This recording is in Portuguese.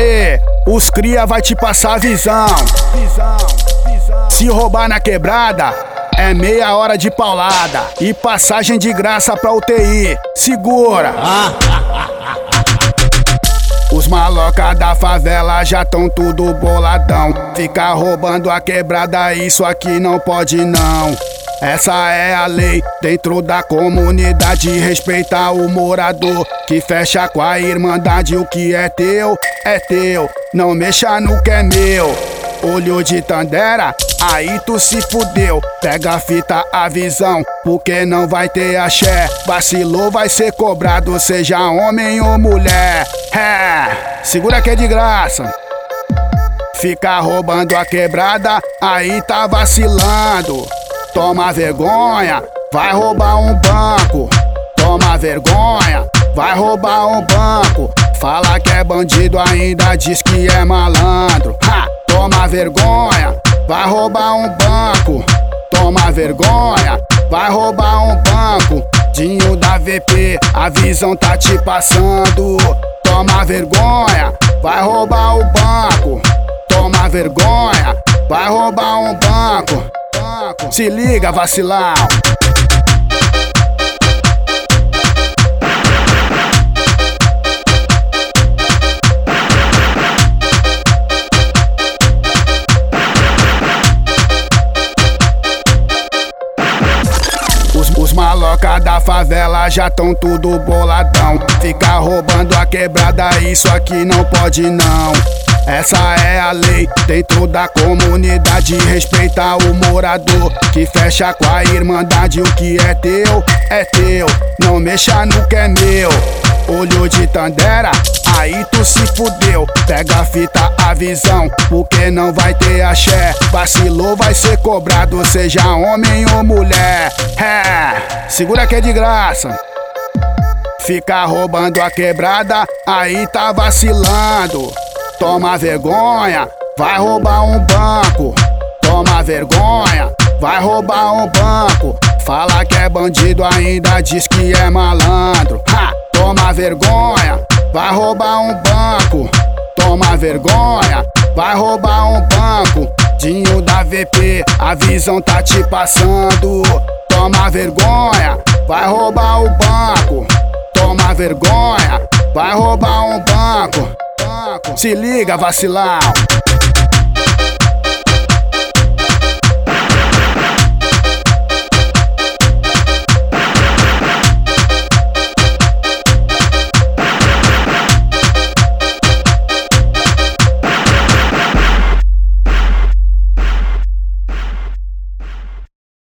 Aê, os cria vai te passar visão. Se roubar na quebrada, é meia hora de paulada e passagem de graça pra UTI. Segura. Os maloca da favela já tão tudo boladão. Ficar roubando a quebrada, isso aqui não pode não. Essa é a lei dentro da comunidade. Respeitar o morador que fecha com a irmandade. O que é teu, é teu. Não mexa no que é meu. Olho de Tandera, aí tu se fudeu. Pega a fita, a visão, porque não vai ter axé. Vacilou, vai ser cobrado, seja homem ou mulher. É, segura que é de graça. Ficar roubando a quebrada, aí tá vacilando. Toma vergonha, vai roubar um banco. Toma vergonha, vai roubar um banco. Fala que é bandido, ainda diz que é malandro. Ha! Toma vergonha, vai roubar um banco. Toma vergonha, vai roubar um banco. Dinho da VP, a visão tá te passando. Toma vergonha, vai roubar o banco. Toma vergonha, vai roubar um banco. Se liga, vacilão. Os, os maloca da favela já tão tudo boladão. Ficar roubando a quebrada, isso aqui não pode não. Essa é a lei dentro da comunidade. Respeitar o morador que fecha com a irmandade. O que é teu, é teu. Não mexa no que é meu. Olho de Tandera, aí tu se fudeu. Pega a fita, a visão, porque não vai ter axé. Vacilou, vai ser cobrado, seja homem ou mulher. É, segura que é de graça. Ficar roubando a quebrada, aí tá vacilando. Toma vergonha, vai roubar um banco. Toma vergonha, vai roubar um banco. Fala que é bandido, ainda diz que é malandro. Ha! Toma vergonha, vai roubar um banco. Toma vergonha, vai roubar um banco. Dinho da VP, a visão tá te passando. Toma vergonha, vai roubar o banco. Toma vergonha, vai roubar um banco. Se liga, vacilão.